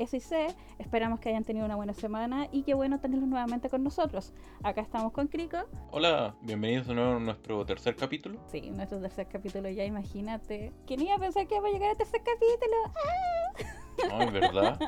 de SIC. Esperamos que hayan tenido una buena semana y qué bueno tenerlos nuevamente con nosotros. Acá estamos con Crico. Hola, bienvenidos de nuevo a nuestro tercer capítulo. Sí, nuestro tercer capítulo ya, imagínate. Ni iba a pensar que iba a llegar al tercer capítulo. ¡Ah! No, es verdad.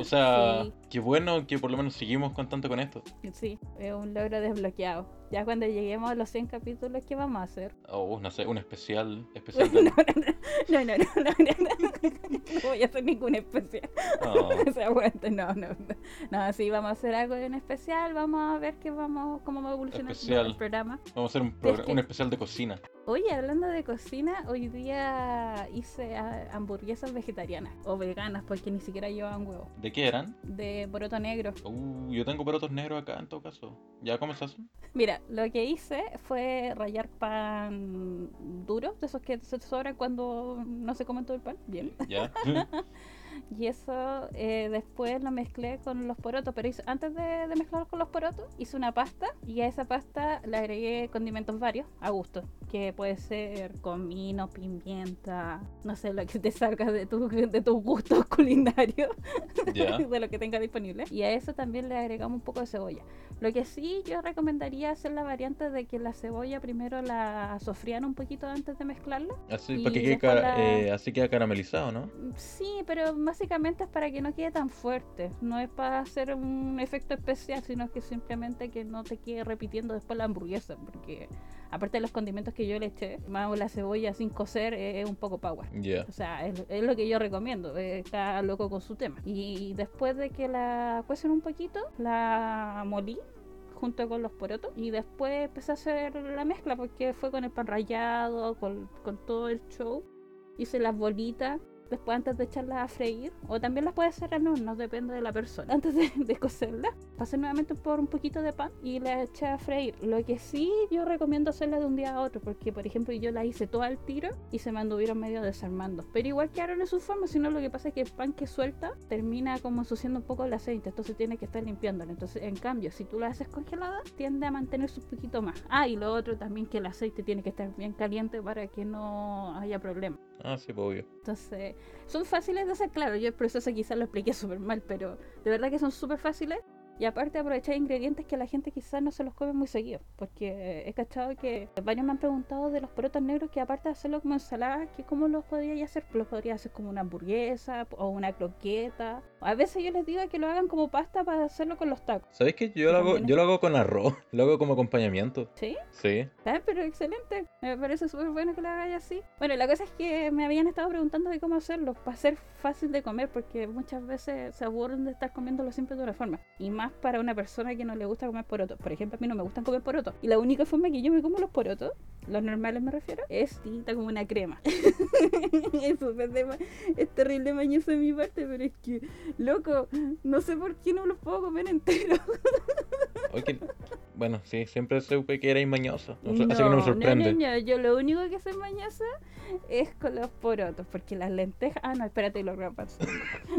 O sea, Sí. Qué bueno que por lo menos seguimos contando con esto. Sí, es un logro desbloqueado. Ya cuando lleguemos a los 100 capítulos, ¿qué vamos a hacer? O no sé, un especial. especial No, no, no, no, no, no, no, no, no voy a hacer ningún especial. No. O sea, aguante, no, no, no. No, sí, vamos a hacer algo en especial. Vamos a ver qué vamos, cómo va a evolucionar el programa. Vamos a hacer un especial de cocina. Oye, hablando de cocina, hoy día hice ah, hamburguesas vegetarianas o veganas porque ni siquiera llevaban huevo. ¿De qué eran? De poroto negro. Uh, yo tengo porotos negros acá en todo caso. ¿Ya hacen? Mira, lo que hice fue rallar pan duro, de esos que se sobran cuando no se comen todo el pan. Bien. ¿Ya? Y eso eh, después lo mezclé con los porotos, pero hice- antes de, de con los porotos, hice una pasta y a esa pasta le agregué condimentos varios a gusto, que puede ser comino, pimienta, no sé, lo que te salga de, tu, de tus gustos culinarios, ¿Ya? de lo que tengas disponible. Y a eso también le agregamos un poco de cebolla. Lo que sí yo recomendaría hacer la variante de que la cebolla primero la sofrían un poquito antes de mezclarla. Así, Y para que quede después cara- la- eh, así queda caramelizado, ¿no? Sí, pero básicamente es para que no quede tan fuerte. No es para hacer un efecto especial, sino que simplemente que no te quede repitiendo después la hamburguesa. Porque aparte de los condimentos que yo le eché, más la cebolla sin cocer eh, es un poco power. Ya. O sea, es, es lo que yo recomiendo. eh, Está loco con su tema. Y después de que la cuecen un poquito, la molí junto con los porotos y después empecé a hacer la mezcla porque fue con el pan rallado, con, con todo el show. Hice las bolitas. Después antes de echarlas a freír, o también las puedes hacer en horno, depende de la persona. Antes de, de cocerlas, pasé nuevamente por un poquito de pan y la eché a freír. Lo que sí yo recomiendo hacerla de un día a otro, porque por ejemplo yo la hice todo al tiro y se me anduvieron medio desarmando. Pero igual quedaron en su forma, sino lo que pasa es que el pan que suelta termina como ensuciando un poco el aceite, entonces tiene que estar limpiándolo. Entonces, en cambio, si tú la haces congelada, tiende a mantenerse un poquito más. Ah, y lo otro también que el aceite tiene que estar bien caliente para que no haya problema. Ah, sí, pues obvio. Entonces, son fáciles de hacer, claro, yo el proceso quizás lo expliqué súper mal, pero de verdad que son súper fáciles. Y aparte aprovechar ingredientes que la gente quizás no se los come muy seguido, porque he cachado que varios me han preguntado de los porotos negros que aparte de hacerlo como ensalada, que cómo los podría hacer, los podría hacer como una hamburguesa o una croqueta. A veces yo les digo que lo hagan como pasta para hacerlo con los tacos. ¿Sabes qué? Yo lo hago, yo lo hago con arroz. Lo hago como acompañamiento. ¿Sí? Sí. Ah, pero excelente. Me parece súper bueno que lo hagáis así. Bueno, la cosa es que me habían estado preguntando de cómo hacerlo para ser fácil de comer, porque muchas veces se aburren de estar comiéndolo siempre de una forma. Y más para una persona que no le gusta comer porotos. Por ejemplo, a mí no me gustan comer porotos. Y la única forma que yo me como los porotos, los normales me refiero, es tinta como una crema. es, súper de ma- es terrible mañoso de mi parte, pero es que, loco, no sé por qué no los puedo comer enteros. Que- Bueno, sí, siempre supe que era mañoso. Así que no me sorprende. no, no, Yo lo único que soy mañosa es con los porotos, porque las lentejas. Ah, no, espérate, los garbanzos.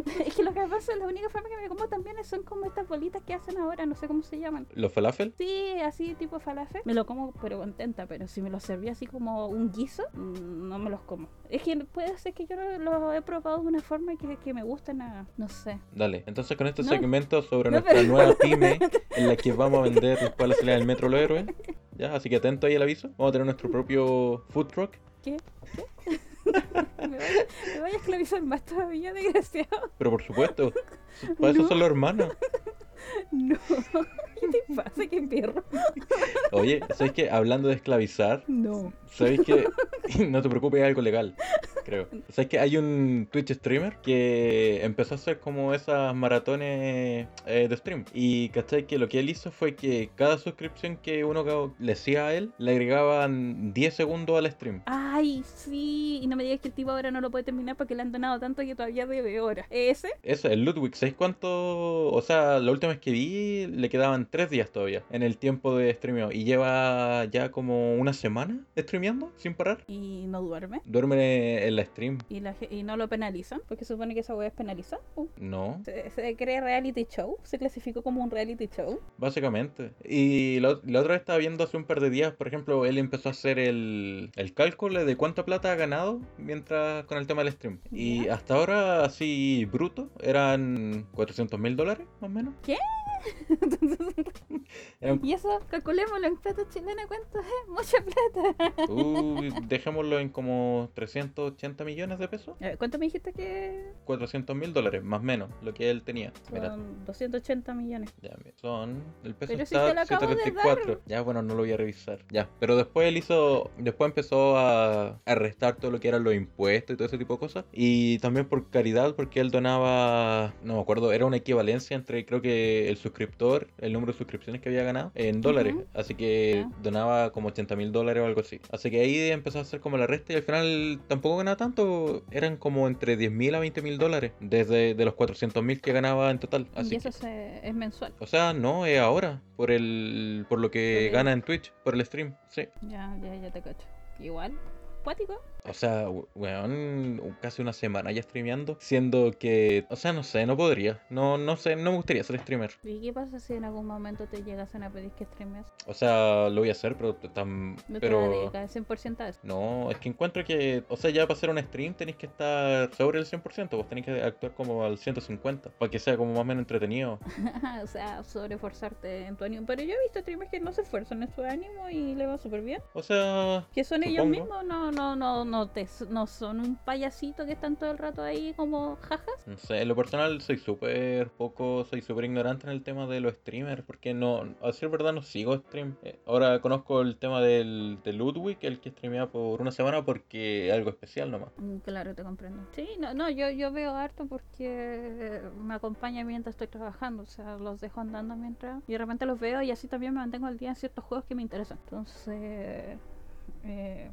es que los garbanzos, la única forma que me como también son como estas bolitas que hacen ahora, no sé cómo se llaman. ¿Los falafel? Sí, así tipo falafel. Me lo como, pero contenta. Pero si me lo serví así como un guiso, mm, no me los como. Es que puede ser que yo lo, lo he probado de una forma que, que me gusta nada. No sé. Dale, entonces con este No. segmento sobre No, nuestra pero- nueva pyme en la que vamos a vender después la salida del Metro Los Héroes. Ya, así que atento ahí al aviso. Vamos a tener nuestro propio food truck. ¿Qué? ¿Qué? me, vaya a esclavizar más todavía, desgraciado. Pero por supuesto, para eso No. son los hermanos. No. ¿Qué te pasa? ¿Qué perro? Oye, ¿sabes qué? Hablando de esclavizar, No. ¿sabéis que no te preocupes, es algo legal? Creo. ¿Sabes que hay un Twitch streamer que empezó a hacer como esas maratones eh, de stream? Y ¿cachai? Que lo que él hizo fue que cada suscripción que uno le hacía a él, le agregaban 10 segundos al stream. Ay, sí. Y no me digas que el tipo ahora no lo puede terminar porque le han donado tanto que todavía debe horas. ¿Ese? Eso, el Ludwig, ¿sabéis cuánto? O sea, la última vez que vi le quedaban 3 días todavía en el tiempo de streameo. Y lleva ya como una semana streameando sin parar. Y no duerme. Duerme en la stream. ¿Y, la, y no lo penalizan? Porque supone que esa wea es penalizar. ¿o? No, Se, se cree reality show. Se clasificó como un reality show. básicamente. Y la, la otra vez estaba viendo hace un par de días, por ejemplo, él empezó a hacer el, el cálculo de cuánta plata ha ganado mientras con el tema del stream. Y hasta ahora, así bruto, eran 400 mil dólares, más o menos. Eran- y eso, calculémoslo en plata chilena, ¿cuánto es? Mucha plata. Uy, dejémoslo en como 380 millones de pesos. A ver, ¿Cuánto me dijiste que 400 mil dólares, más o menos, lo que él tenía. Mira, son 280 millones? ya, mira, son. El peso Pero si está te lo acabo de 734. Ya, bueno, no lo voy a revisar. Ya, pero después él hizo. Después empezó a, a restar todo lo que eran los impuestos y todo ese tipo de cosas. Y también por caridad, porque él donaba. No me acuerdo, era una equivalencia entre, creo que el suscriptor, el número de suscripciones que había ganado, en dólares. Así que donaba como 80 mil dólares o algo así. Así que ahí empezó a hacer como la resta y al final tampoco ganaba tanto. Eran como entre 10 mil a 20 mil dólares. Desde de los 400 mil que ganaba en total. Así y eso que- se- es mensual. o sea, no, es ahora. Por el por lo que gana en Twitch, por el stream, sí. Ya, ya, ya te cacho. Igual, cuático. O sea, we- weón, casi una semana ya streameando. Siendo que, o sea, no sé, no podría. No, no sé, no me gustaría ser streamer. ¿Y qué pasa si en algún momento te llegasen a pedir que streames? O sea, lo voy a hacer, pero tan. No te Pero. dedicar 100% a eso. No, es que encuentro que, o sea, ya para hacer un stream tenéis que estar sobre el 100%, vos tenéis que actuar como al 150, para que sea como más o menos entretenido. o sea, sobreforzarte en tu ánimo. Pero yo he visto streamers que no se esfuerzan en su ánimo y le va súper bien. O sea, Que son ellos mismos, no, no, no, no, te, no son un payasito que están todo el rato ahí como jajas. No sé, en lo personal soy súper poco, soy súper ignorante en el tema de los streamers, porque no, a decir verdad no sigo stream. Eh, Ahora conozco el tema del, de Ludwig, el que streamea por una semana porque es algo especial nomás. Mm, Claro, te comprendo. Sí, no, no, yo, yo veo harto porque me acompaña mientras estoy trabajando, o sea, los dejo andando mientras y de repente los veo y así también me mantengo al día en ciertos juegos que me interesan. Entonces, eh,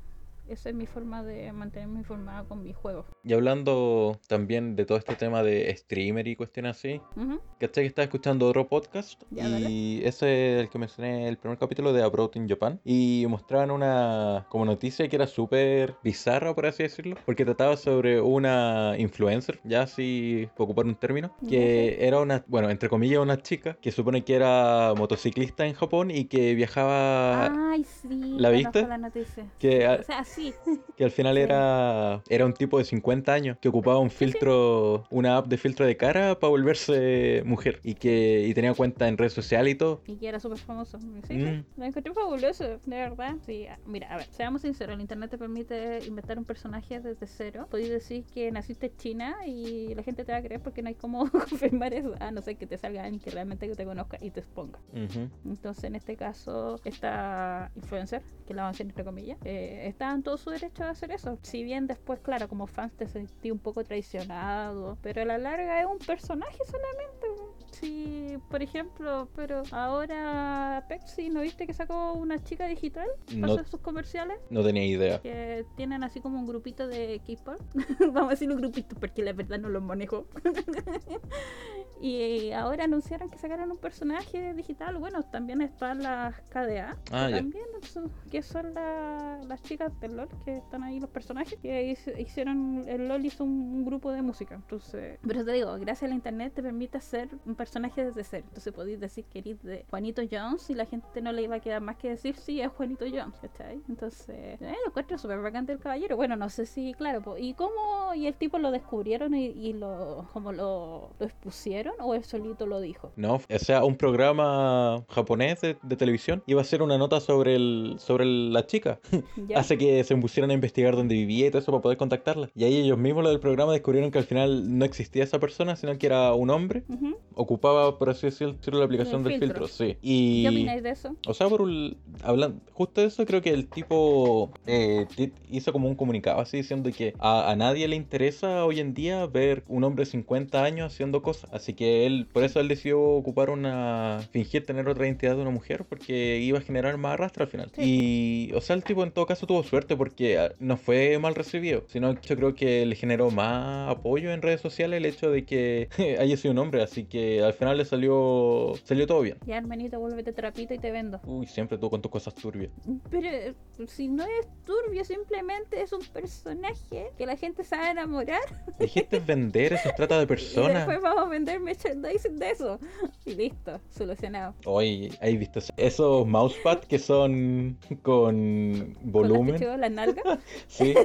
esa es mi forma de mantenerme informada con mis juegos. Y hablando también de todo este tema de streamer y cuestiones así, Ujú. ¿cachai que estaba escuchando otro podcast? Ya, y ese es el que mencioné el primer capítulo de Abroad in Japan. Y mostraban una como noticia que era súper bizarra, por así decirlo, porque trataba sobre una influencer, ya así ocupar un término, que era una, bueno, entre comillas, una chica que supone que era motociclista en Japón y que viajaba. Ay, sí. ¿la viste? La noticia. Que, O sea, sí. que al final Sí. era, era un tipo de 50 años que ocupaba un filtro, una app de filtro de cara para volverse mujer y que y tenía cuenta en redes sociales y todo. Y que era súper famoso. Sí, sí, Mm. Lo encontré fabuloso, de verdad. Sí, mira, a ver, seamos sinceros, el internet te permite inventar un personaje desde cero. Podéis decir que naciste en China y la gente te va a creer porque no hay cómo confirmar eso. A no ser que te salga alguien que realmente te conozca y te exponga. Ujú. Entonces, en este caso, esta influencer, que la avancé entre comillas, eh, está todo su derecho a hacer eso. Si bien después, claro, como fans te sentí un poco traicionado, pero a la larga es un personaje solamente. Si, por ejemplo, pero ahora Pepsi, ¿no viste que sacó una chica digital para No, hacer sus comerciales? no tenía idea. Que tienen así como un grupito de K-pop. Vamos a decir un grupito porque la verdad no los manejo. y ahora anunciaron que sacaron un personaje digital. Bueno, también están las KDA. Ah. También son- que son la- las chicas del LOL que están ahí los personajes. Que hicieron, el LOL hizo un, un grupo de música. Entonces, pero te digo, gracias al internet te permite hacer un personaje desde cero. Entonces podéis decir que eres de Juanito Jones y la gente no le iba a quedar más que decir sí, es Juanito Jones, ¿cachai? Entonces, eh, lo encuentro súper bacán del caballero. Bueno, no sé si, claro, po, ¿y cómo? ¿Y el tipo lo descubrieron y, y lo, como lo, lo expusieron o él solito lo dijo? No, o sea, un programa japonés de, de televisión iba a hacer una nota sobre el sobre el- la chica. ¿Ya? Hace que se pusieran a investigar dónde vivía y todo eso para poder contactarla. Y ahí ellos mismos, lo del programa, descubrieron que al final no existía esa persona, sino que era un hombre. Ujú. Ocupaba, por así decirlo, la aplicación El del filtro. sí. Y... ¿Qué opináis de eso? O sea, por un- hablan, justo de eso creo que el tipo eh, hizo como un comunicado así diciendo que a, a nadie le interesa hoy en día ver un hombre de 50 años haciendo cosas. Así que él, por eso él decidió ocupar una, fingir tener otra identidad de una mujer porque iba a generar más arrastre al final. Y, o sea, el tipo en todo caso tuvo suerte porque ah, no fue mal recibido, sino que yo creo que le generó más apoyo en redes sociales el hecho de que haya sido un hombre. Así que al final le salió salió todo bien. Ya, hermanito, vuélvete trapito y te vendo. Uy, siempre tú con tus cosas turbias. Pero eh, si no es turbio, simplemente es un personaje que la gente sabe enamorar. Dijiste vender, eso trata de Y personas. después vamos a vender merchandising de eso. Y listo, solucionado. Oye, ¿hay visto eso? esos mousepad que son con Con volumen? pechugas, las nalgas. Sí.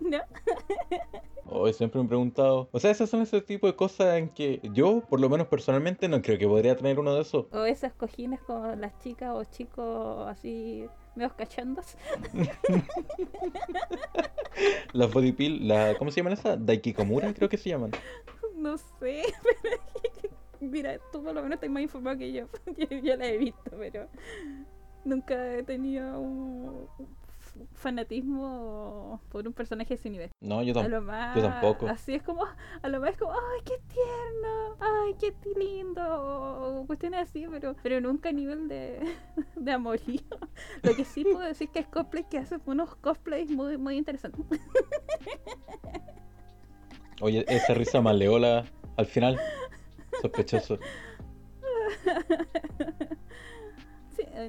No. Hoy siempre me he preguntado. O sea, esas son ese tipo de cosas en que yo, por lo menos personalmente, no creo que podría tener uno de esos. O esas cojines con las chicas o chicos así medio cachondos. Las body pill, la, ¿cómo se llaman esas? Daikikomura, creo que se llaman. No sé, pero mira, tú por lo menos estás más informado que yo. yo. yo la he visto, pero nunca he tenido un fanatismo por un personaje de ese nivel. No, yo A tampoco. lo más, yo tampoco. Así es como, a lo más es como, ay, qué tierno, ay, qué lindo, o cuestiones así, pero, pero nunca a nivel de, de amorío. Lo que sí puedo decir que es cosplay que hace unos cosplays muy, muy interesantes. Oye, esa risa maleola al final, sospechoso.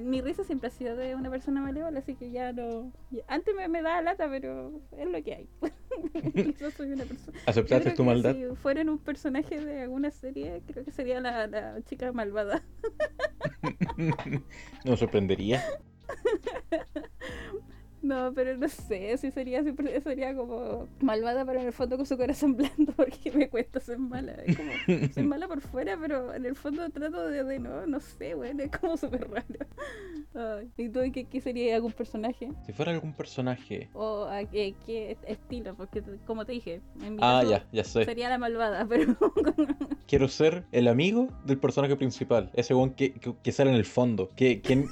Mi risa siempre ha sido de una persona malévola, así que ya no. Antes me, me daba lata, pero es lo que hay. Yo soy una persona. ¿Aceptaste tu maldad? Si fueran un personaje de alguna serie, creo que sería la, la chica malvada. No sorprendería. No, pero no sé, si sería siempre sería como malvada, pero en el fondo con su corazón blando, porque me cuesta ser mala. Es como, soy mala por fuera, pero en el fondo trato de, de no, no sé, bueno, es como súper raro. Ay, ¿Y tú qué, qué sería algún personaje? Si fuera algún personaje. ¿O a qué, qué estilo? Porque como te dije, en mi Ah, caso ya, ya sé. sería la malvada, pero Quiero ser el amigo del personaje principal. Ese que, que, que sale en el fondo. Que, que,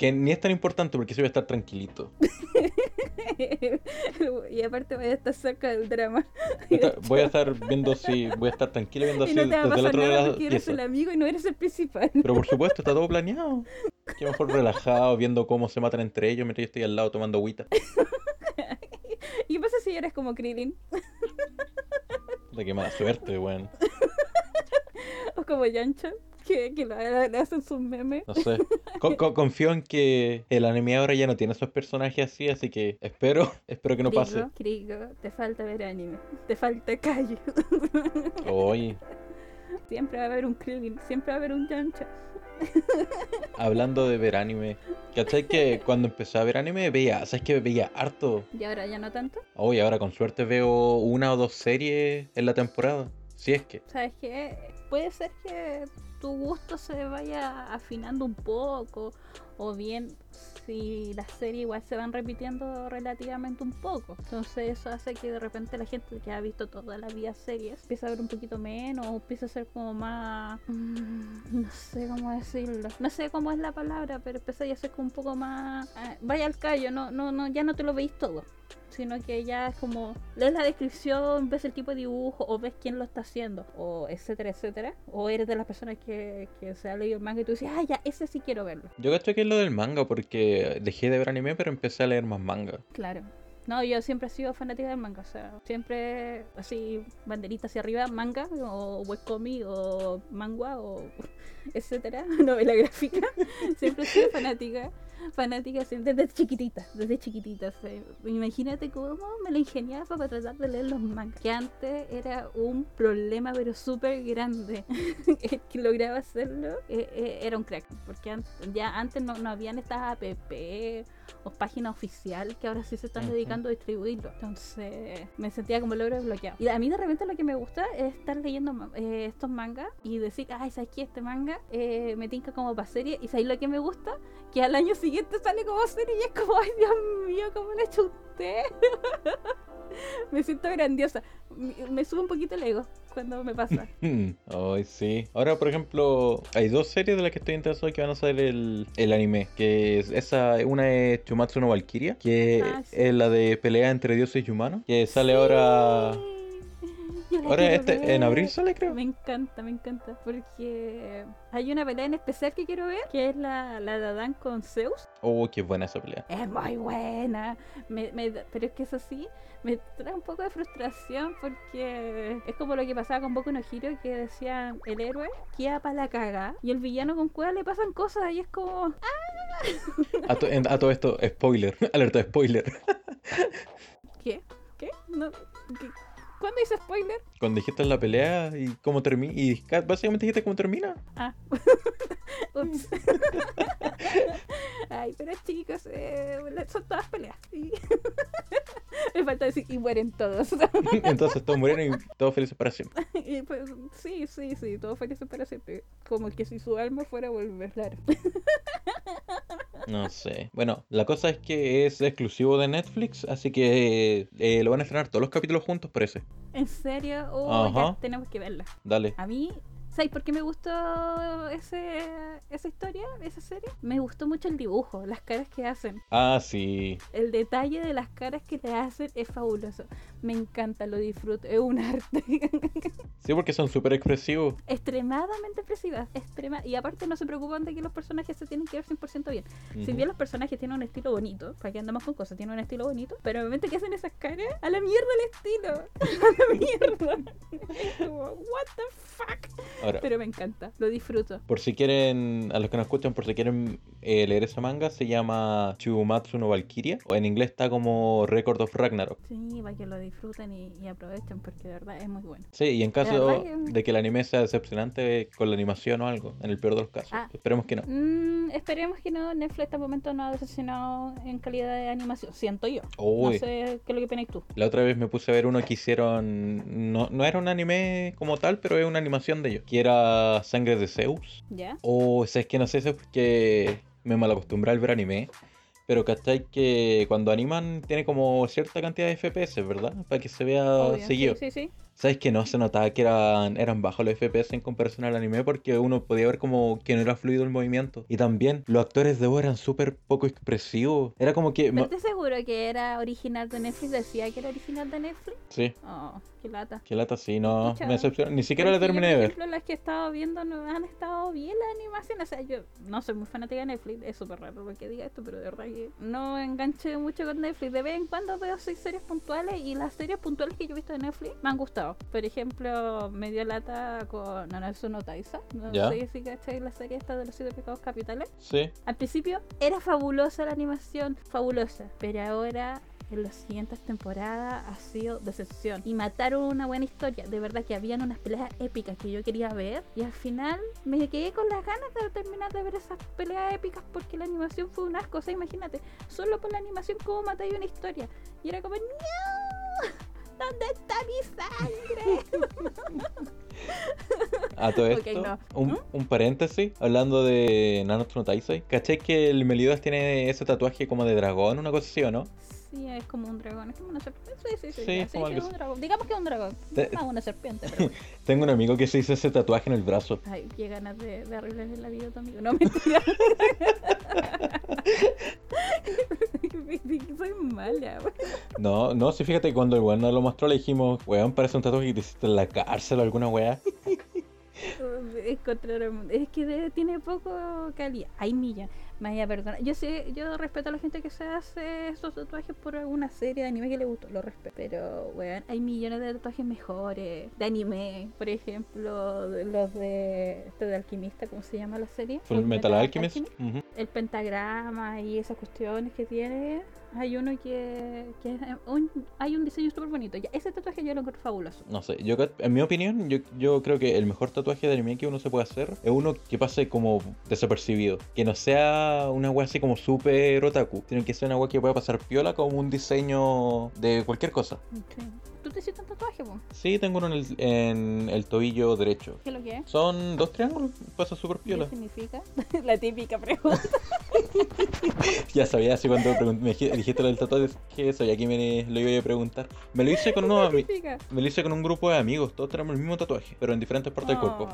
que ni es tan importante porque se va a estar tranquilito. y aparte voy a estar cerca del drama. Voy a estar- Voy a estar viendo si. Voy a estar tranquilo viendo así no desde el otro lado porque eres el amigo y no eres el principal. Pero por supuesto, está todo planeado. Que mejor relajado, viendo cómo se matan entre ellos mientras yo estoy al lado tomando agüita. ¿Y qué pasa si eres como Krillin? De qué mala suerte, weón. O como Yancha, que, le hacen sus memes. No sé. Co- co- confío en que el anime ahora ya no tiene esos personajes así, así que espero, espero que no pase. Krigo, Krigo, te falta ver anime. Te falta calle. Oye, siempre va a haber un Krillin, siempre va a haber un Yancha. hablando de ver anime, ¿cachai que cuando empecé a ver anime veía, sabes que veía harto? Y ahora ya no tanto. Oye, ahora con suerte veo una o dos series en la temporada. Si es que. ¿Sabes qué? Puede ser que tu gusto se vaya afinando un poco, o bien si las series igual se van repitiendo relativamente un poco. Entonces eso hace que de repente la gente que ha visto toda la vida series empieza a ver un poquito menos, o empieza a ser como más... mm, no sé cómo decirlo. No sé cómo es la palabra, pero empieza a ser como un poco más... ah, vaya al callo, no, no, no, ya no te lo veis todo sino que ya es como lees la descripción, ves el tipo de dibujo o ves quién lo está haciendo, o etcétera, etcétera. O eres de las personas que, que se ha leído el manga y tú dices, ah, ya, ese sí quiero verlo. Yo cacho que es lo del manga porque dejé de ver anime, pero empecé a leer más manga. Claro. No, yo siempre he sido fanática del manga, o sea, siempre así, banderita hacia arriba, manga, o webcomic, o manga, o etcétera, novela gráfica. siempre he sido fanática, fanática desde chiquitita, desde chiquitita. imagínate cómo me la ingeniaba para tratar de leer los mangas, que antes era un problema, pero súper grande. Que lograba hacerlo eh, eh, era un crack, porque ya antes no, no habían estas app o página oficial que ahora sí se están dedicando a distribuirlo. Entonces me sentía como logro desbloqueado. Y a mí de repente lo que me gusta es estar leyendo eh, estos mangas y decir, ay, ¿sabes qué? Este manga eh, me tinca como para serie. Y ¿sabes lo que me gusta? Que al año siguiente sale como serie y es como, ay, Dios mío, ¿cómo lo he hecho usted? me siento grandiosa. Me, me sube un poquito el ego cuando me pasa. Ay, sí. Ahora, por ejemplo, hay dos series de las que estoy interesado que van a salir el, el anime. Que es esa, una es Chumatsu no Valkyria, que Ah, sí. es la de pelea entre dioses y humanos. Que sale ahora. Ahora este, en abril sale, creo. Me encanta, me encanta. Porque hay una pelea en especial que quiero ver, que es la, la de Adán con Zeus. Oh, qué buena esa pelea. Es muy buena. Me- me da- pero es que eso sí, me trae un poco de frustración porque es como lo que pasaba con Boku no Hero, que decía el héroe queda para la caga y el villano con cueva le pasan cosas y es como... A, to- en- a todo esto, spoiler. Alerta spoiler. ¿Qué? ¿Qué? No, ¿qué? ¿Cuándo dice spoiler? Cuando dijiste la pelea y cómo termina. Y ca- básicamente dijiste cómo termina. Ah. Ups. Ay, pero chicos, eh, son todas peleas. Y- Me falta decir, y mueren todos. Entonces todos murieron y todos felices para siempre. Y pues, sí, sí, sí, todos felices para siempre. Como que si su alma fuera a volver, claro. No sé. Bueno, la cosa es que es exclusivo de Netflix, así que eh, lo van a estrenar todos los capítulos juntos, parece. ¿En serio? Oh, ya Ajá. tenemos que verla. Dale. A mí, ¿sabes por qué me gustó ese, esa historia, esa serie? Me gustó mucho el dibujo, las caras que hacen. Ah, sí. El detalle de las caras que le hacen es fabuloso. Me encanta, lo disfruto. Es un arte. Sí, porque son súper expresivos. extremadamente expresivas. Extrema... Y aparte no se preocupan de que los personajes se tienen que ver 100% bien. Si Ujú. bien los personajes tienen un estilo bonito, para que andamos con cosas, tienen un estilo bonito, pero el momento que hacen esas caras, a la mierda el estilo. A la mierda. Es como, what the fuck. Ahora, Pero me encanta, lo disfruto. por si quieren, a los que nos escuchan, por si quieren eh, leer esa manga, se llama Chumatsu no Valkyria. O en inglés está como Record of Ragnarok. Sí, para que lo disfruten y, y aprovechen, porque de verdad es muy bueno. Sí, y en caso que- de que el anime sea decepcionante con la animación o algo, en el peor de los casos. Ah. Esperemos que no. Mm, esperemos que no. Netflix hasta el momento no ha decepcionado en calidad de animación. Siento yo. Uy. No sé qué es lo que opináis tú. La otra vez me puse a ver uno que hicieron. No, no era un anime como tal, pero es una animación de ellos. Que era Sangre de Zeus. ¿Ya? O sea, es que no sé si es porque me malacostumbré al ver anime. Pero cachai que cuando animan tiene como cierta cantidad de FPS, ¿verdad? Para que se vea Obvio, seguido. Sí, sí, sí. ¿Sabes que no se notaba que eran, eran bajos los FPS en comparación al anime? Porque uno podía ver como que no era fluido el movimiento. Y también los actores de voz eran súper poco expresivos. Era como que... ¿Pero estás seguro que era original de Netflix? ¿Decía que era original de Netflix? Sí, Oh, qué lata. que lata, sí, no, me decepcionó. Ni siquiera la Porque terminé de por ver. ejemplo, las que he estado viendo no han estado bien las animaciones. O sea, yo no soy muy fanática de Netflix. Es súper raro lo que diga esto, pero de verdad que no enganché mucho con Netflix. De vez en cuando veo seis series puntuales y las series puntuales que yo he visto de Netflix me han gustado. Por ejemplo, me dio lata con Nanatsu no Taisa. No Ya. sé si cacháis la serie esta de los siete pecados capitales. Sí. Al principio era fabulosa la animación, fabulosa, pero ahora en las siguientes temporadas ha sido decepción. Y mataron una buena historia, de verdad que habían unas peleas épicas que yo quería ver y al final me quedé con las ganas de terminar de ver esas peleas épicas porque la animación fue un asco, o sea, imagínate, solo por la animación cómo matáis una historia. Y era como, ¡No! ¿Dónde está mi sangre? A todo esto, no. un, ¿Mm? un paréntesis, hablando de Nanatsu no. ¿Cachai que el Meliodas tiene ese tatuaje como de dragón, una cosa así o no? Sí, es como un dragón, es como una serpiente. Sí, sí, sí, Sí, es como sí, es un dragón. Digamos que es un dragón, Te- no una serpiente, pero bueno. Tengo un amigo que se hizo ese tatuaje en el brazo. Ay, qué ganas de, de arreglarle la vida a tu amigo. No, mentira. Soy mala, wey. No, no, sí, fíjate, cuando el weón nos lo mostró le dijimos, weón, parece un tatuaje que te hiciste en la cárcel o alguna weá. Encontraron- Es que tiene poco calidad. Ay, milla, me vaya a perdonar. Yo sé, yo respeto a la gente que se hace estos tatuajes por alguna serie de anime que le gustó, lo respeto. Pero, weón, hay millones de tatuajes mejores de anime. Por ejemplo, los de este de Alquimista, ¿cómo se llama la serie? Full Metal Alchemist. El pentagrama y esas cuestiones que tiene, hay uno que, que es un, hay un diseño súper bonito. Ya, ese tatuaje yo lo encuentro fabuloso. No sé, yo en mi opinión, yo, yo creo que el mejor tatuaje de anime que uno se puede hacer es uno que pase como desapercibido. Que no sea una wea así como super otaku. Tiene que ser una wea que pueda pasar piola como un diseño de cualquier cosa. Sí. ¿Tú te hiciste un tatuaje, po? Sí, tengo uno en el, en el tobillo derecho. ¿Qué lo que es? Son dos triángulos, pasa súper ¿Qué piola. significa? la típica pregunta. Ya sabía así cuando me dij- dijiste lo del tatuaje, que sabía que me lo iba a preguntar. Me lo hice con significa? me lo hice con un grupo de amigos, todos tenemos el mismo tatuaje, pero en diferentes partes del cuerpo.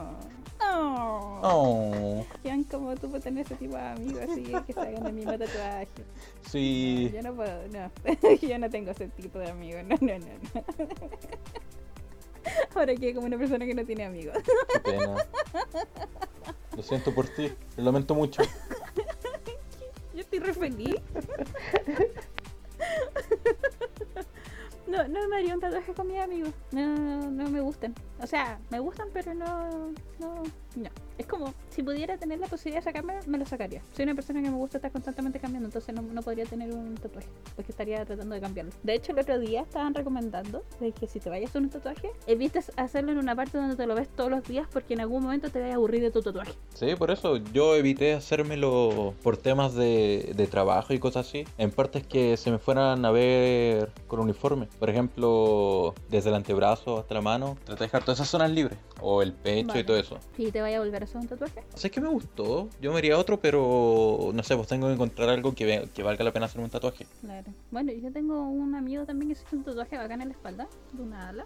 Oh. Oh, Sean como tú por tener ese tipo de amigos así que se hagan el mismo tatuaje. sí. Yo no puedo, no. yo no tengo ese tipo de amigos. No, no, no. no. Ahora que como una persona que no tiene amigos. Qué pena. Lo siento por ti, lo lamento mucho. Yo estoy re. No, no me haría un tatuaje con mis amigos. No, no me gustan. O sea, me gustan, pero no, no, no. Es como, si pudiera tener la posibilidad de sacarme, me lo sacaría. Soy una persona que me gusta estar constantemente cambiando, entonces no, no podría tener un tatuaje, porque estaría tratando de cambiarlo. De hecho, el otro día estaban recomendando de que si te vayas a hacer un tatuaje, evites hacerlo en una parte donde te lo ves todos los días, porque en algún momento te vaya a aburrir de tu tatuaje. Sí, por eso yo evité hacérmelo por temas de, de trabajo y cosas así. En partes que se me fueran a ver con uniforme. Por ejemplo, desde el antebrazo hasta la mano. Traté de dejar todas esas zonas libres. O el pecho Vale. y todo eso. ¿Y te vaya a volver a hacer un tatuaje? Sé que me gustó. Yo me haría otro, pero no sé, pues tengo que encontrar algo que, valga la pena hacer un tatuaje. Claro. Bueno, yo tengo un amigo también que se hizo un tatuaje bacán en la espalda, de una ala.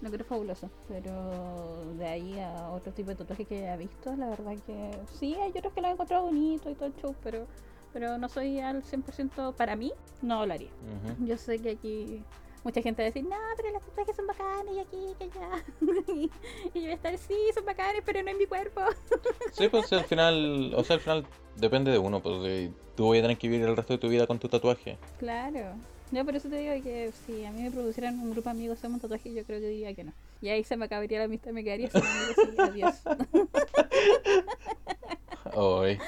Lo creo fabuloso. Pero de ahí a otro tipo de tatuaje que haya visto, la verdad que sí, hay otros que lo he encontrado bonito y todo el show, pero, pero no soy al 100% para mí, no lo haría. Yo sé que aquí mucha gente va a decir, no, pero los tatuajes son bacanes y aquí, que allá. y, y yo voy a estar, sí, son bacanes, pero no en mi cuerpo. Sí, pues al final, o sea, al final depende de uno, pues tú vas a tener que vivir el resto de tu vida con tu tatuaje. Claro. Yo por eso te digo que si a mí me producieran un grupo de amigos hacerme un tatuaje, yo creo que diría que no. Y ahí se me acabaría la amistad, me quedaría sin amigos y adiós. Ay,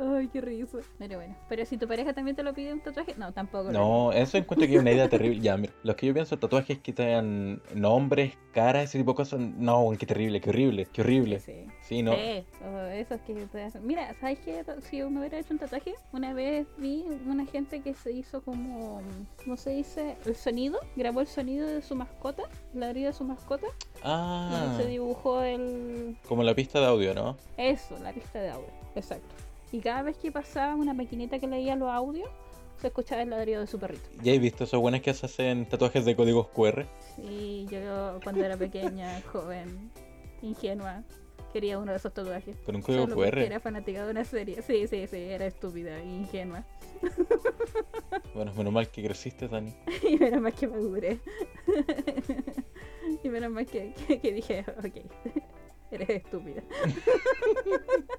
Ay, qué risa. Pero bueno, pero si tu pareja también te lo pide un tatuaje, no, tampoco. no, eso encuentro que es una idea terrible. Ya, mira, los que yo pienso tatuajes que tengan nombres, caras, ese tipo de cosas, no, qué terrible, qué horrible, qué horrible. Sí. Sí, no. Sí, o esos que te hacen. Mira, ¿sabes qué? Si me hubiera hecho un tatuaje, una vez vi una gente que se hizo como, ¿cómo se dice? El sonido, grabó el sonido de su mascota, la herida de su mascota, Ah, y se dibujó el, como la pista de audio, ¿no? Eso, la pista de audio, exacto. Y cada vez que pasaba una maquinita que leía los audios, se escuchaba el ladrido de su perrito. ¿Ya he visto esos buenos que se hacen tatuajes de códigos QR? Sí, yo cuando era pequeña, joven, ingenua, quería uno de esos tatuajes. Con un código Solo QR. era fanática de una serie. Sí, sí, sí, era estúpida e ingenua. Bueno, menos mal que creciste, Dani. y menos mal que maduré. y menos mal que, que- que dije, ok, eres estúpida.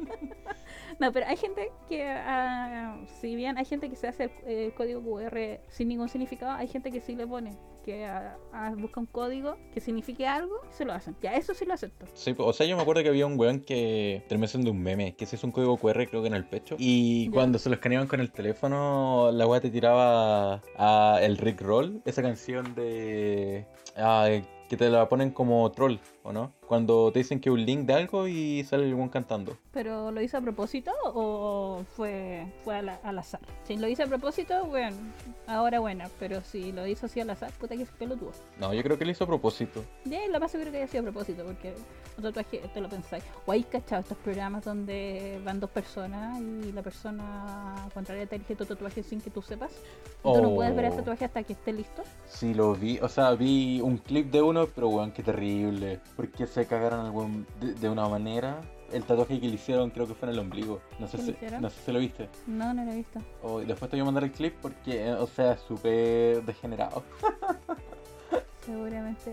no, pero hay gente que, ah, si bien hay gente que se hace el, el código QR sin ningún significado, hay gente que sí le pone, que ah, busca un código que signifique algo y se lo hacen. Ya, eso sí lo acepto. Sí, o sea, yo me acuerdo que había un weón que terminó siendo un meme, que se hizo un código QR creo que en el pecho. Y Ya. cuando se lo escaneaban con el teléfono, la weá te tiraba a el Rick Roll, esa canción de... ah, que te la ponen como troll, ¿o no? Cuando te dicen que un link de algo y sale el cantando. ¿Pero lo hizo a propósito o fue, fue al, al azar? Si lo hizo a propósito, bueno, ahora buena, pero si lo hizo así al azar, puta que pelotudo. No, yo creo que lo hizo a propósito. De lo más seguro que haya sido a propósito, porque un tatuaje te lo pensáis. O hay cachado estos programas donde van dos personas y la persona contraria te elige tu tatuaje sin que tú sepas. Y tú no puedes ver Oh. tatuaje hasta que esté listo. Sí, lo vi, o sea, vi un clip de uno, pero weón, qué terrible. Porque se cagaron al weón de, de una manera. El tatuaje que le hicieron creo que fue en el ombligo. No sé ¿Qué si, le hicieron? no sé si lo viste. No, no lo he visto. O después te voy a mandar el clip porque, o sea, súper degenerado. Seguramente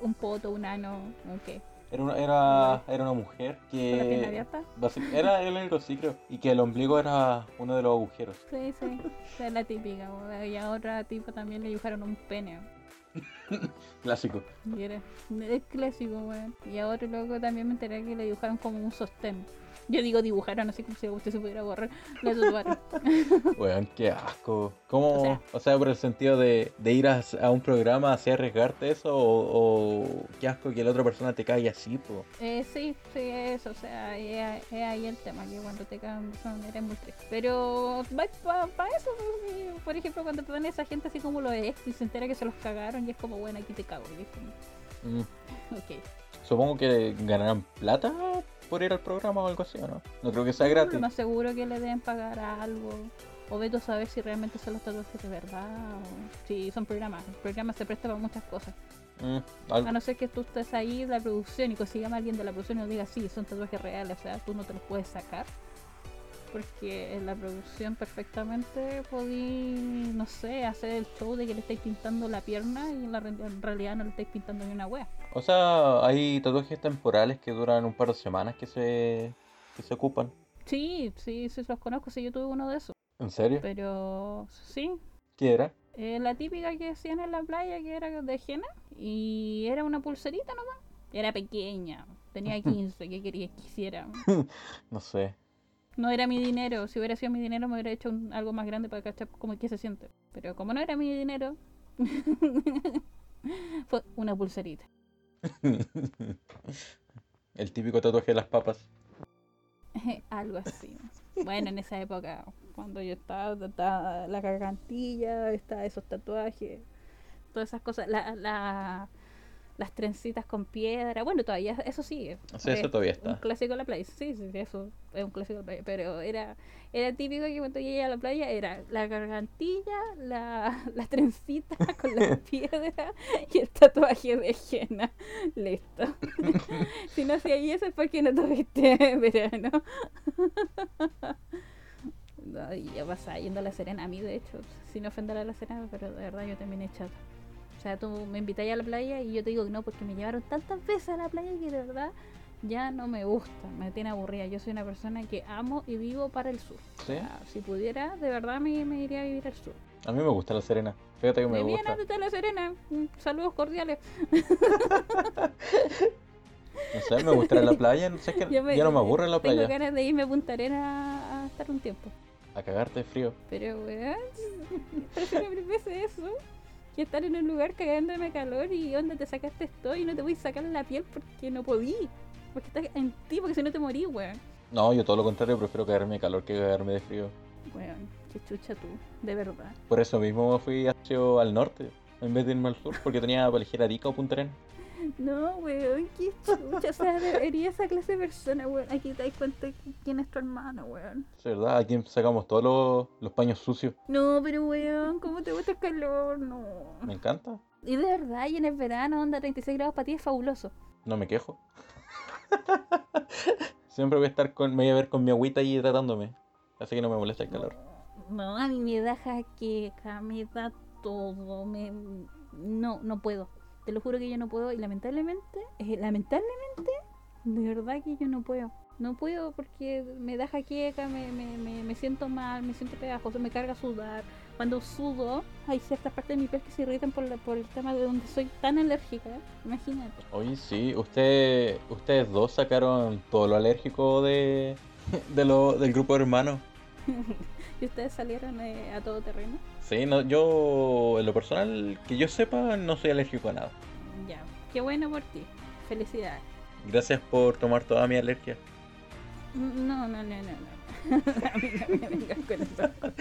un poto, un ano, ok. Era una, era, era una mujer ¿Con la pierna que... abierta? basi- Era el único, sí creo. Y que el ombligo era uno de los agujeros. Sí, sí, esa es la típica. Y a otra tipo también le dibujaron un pene. Clásico. Es clásico, weón. Y a otro loco también me enteré que le dibujaron como un sostén. Yo digo dibujaron, así como si usted se pudiera borrar. Le tatuaron. Weón, qué asco. ¿Cómo? O sea- O sea, por el sentido de, de ir a, a un programa así a arriesgarte eso o, o qué asco que la otra persona te caiga así, po. Eh, sí, sí, eso, o sea, es, es ahí el tema, que cuando te cagan de esa manera es muy triste. Pero para eso, por ejemplo, cuando te dan esa gente así como lo ex y se entera que se los cagaron y es como, bueno, aquí te cago, y es como, Mm. ok. Supongo que ganarán plata por ir al programa o algo así, ¿o no? No creo que sea gratis. más seguro que le deben pagar algo. O veto saber si realmente son los tatuajes de verdad o si son programas. El programa se presta para muchas cosas. Mm, A no ser que tú estés ahí en la producción y consigamos a alguien de la producción y nos diga, sí, son tatuajes reales, o sea, tú no te los puedes sacar. Porque en la producción perfectamente podí, no sé, hacer el show de que le estáis pintando la pierna y en, la, en realidad no le estáis pintando ni una wea. O sea, hay tatuajes temporales que duran un par de semanas que se, que se ocupan. Sí, sí, sí los conozco, sí, yo tuve uno de esos. ¿En serio? Pero sí, ¿Qué era? eh, la típica que hacían en la playa que era de henna y era una pulserita nomás. Era pequeña, tenía 15, ¿qué querías que hiciera? No sé. No era mi dinero, si hubiera sido mi dinero me hubiera hecho un- algo más grande para cachar cómo que se siente. Pero como no era mi dinero, fue una pulserita. El típico tatuaje de las papas. algo así. Bueno, en esa época, cuando yo estaba, estaba la gargantilla, estaba esos tatuajes, todas esas cosas, la, la- las trencitas con piedra, bueno, todavía eso sigue. Sea, eso Es todavía Un está. clásico de la playa, sí, sí, sí, eso es un clásico de la playa, pero era, era típico que cuando llegué a la playa era la gargantilla, la, la trencita con la piedra y el tatuaje de henna. Listo. si no hacía eso es porque no tuviste verano. No, y ya pasaba yendo a la Serena, a mí de hecho, sin ofender a la Serena, pero de verdad yo también he echado. O sea, tú me invitas a la playa y yo te digo que no, porque me llevaron tantas veces a la playa que de verdad ya no me gusta, me tiene aburrida. Yo soy una persona que amo y vivo para el sur. ¿Sí? O sea, si pudiera, de verdad me, me iría a vivir al sur. A mí me gusta la Serena. Fíjate que me bien, gusta. a la Serena. Mm, Saludos cordiales. No sé, me gusta la playa. No sé, es que me- ya no me aburre la Tengo playa. ganas de irme a Punta Arena a estar un tiempo. A cagarte de frío. Pero, weón, prefiero mil veces eso que estar en un lugar cagándome calor y onda te sacaste esto y no te voy a sacar la piel porque no podí. Porque estás en ti, porque si no te morí, weón. No, yo todo lo contrario, prefiero cagarme de calor que cagarme de frío. Weón, qué chucha tú, de verdad. Por eso mismo me fui hacia al norte, en vez de irme al sur, porque tenía para elegir Arica o Punta Arenas. No, weón, qué chucha. O sea, debería esa clase de persona, weón. Aquí te das cuenta quién es tu hermano, weón. Es verdad, aquí sacamos todos los, los paños sucios. No, pero weón, ¿cómo te gusta el calor? No. Me encanta, Y de verdad, y en el verano, onda 36 grados para ti es fabuloso. no me quejo. Siempre voy a estar con, me voy a ver con mi agüita ahí hidratándome. Así que no me molesta el calor. No, a mí me da jaqueca, me da todo, me... No, no puedo. Te lo juro que yo no puedo y lamentablemente, eh, lamentablemente, de verdad que yo no puedo. No puedo porque me da jaqueca, me, me, me, me siento mal, me siento pegajoso, me carga sudar. Cuando sudo, hay ciertas partes de mi piel que se irritan por, la- por el tema de donde soy tan alérgica. Imagínate. Oye, sí, usted, ustedes dos sacaron todo lo alérgico de, de lo, del grupo de hermanos. ¿Y ustedes salieron eh, a todo terreno? Sí, no, yo, en lo personal, que yo sepa, no soy alérgico a nada. Ya, qué bueno por ti. Felicidades. Gracias por tomar toda mi alergia. No, no, no, no, no. A mí no me vengas con esas cosas.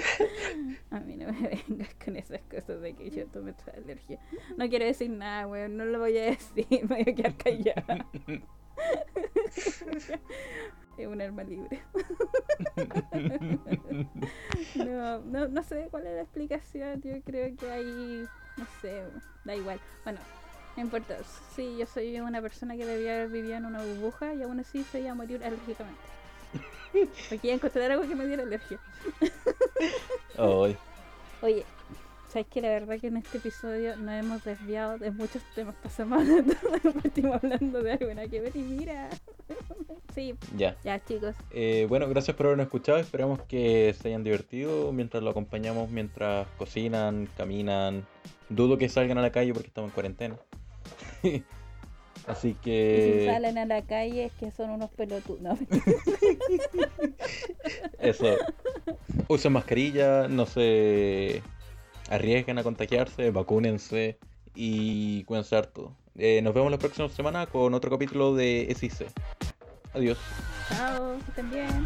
A mí no me vengas con esas cosas de que yo tome toda alergia. No quiero decir nada, weón. No lo voy a decir. Me voy a quedar callada. Es un arma libre. No, no, no sé cuál es la explicación. Yo creo que hay. No sé, da igual. Bueno, no importa. Sí, yo soy una persona que debía haber vivido en una burbuja y aún así se iba a morir alérgicamente. Porque iba a encontrar algo que me diera alergia. Ay, Oye, ¿sabes que La verdad que en este episodio nos hemos desviado de muchos temas. Pasamos hablando, partimos hablando de algo nada que ver y mira. Sí, ya. ya chicos. Eh, bueno, gracias por habernos escuchado. Esperamos que se hayan divertido mientras lo acompañamos, mientras cocinan, caminan. Dudo que salgan a la calle porque estamos en cuarentena. Así Y si que salen a la calle es que son unos pelotudos. No, eso. Usen mascarilla, no se arriesguen a contagiarse, vacúnense y cuídense harto. Eh, nos vemos la próxima semana con otro capítulo de SIC. Adiós. Chao, que estén bien.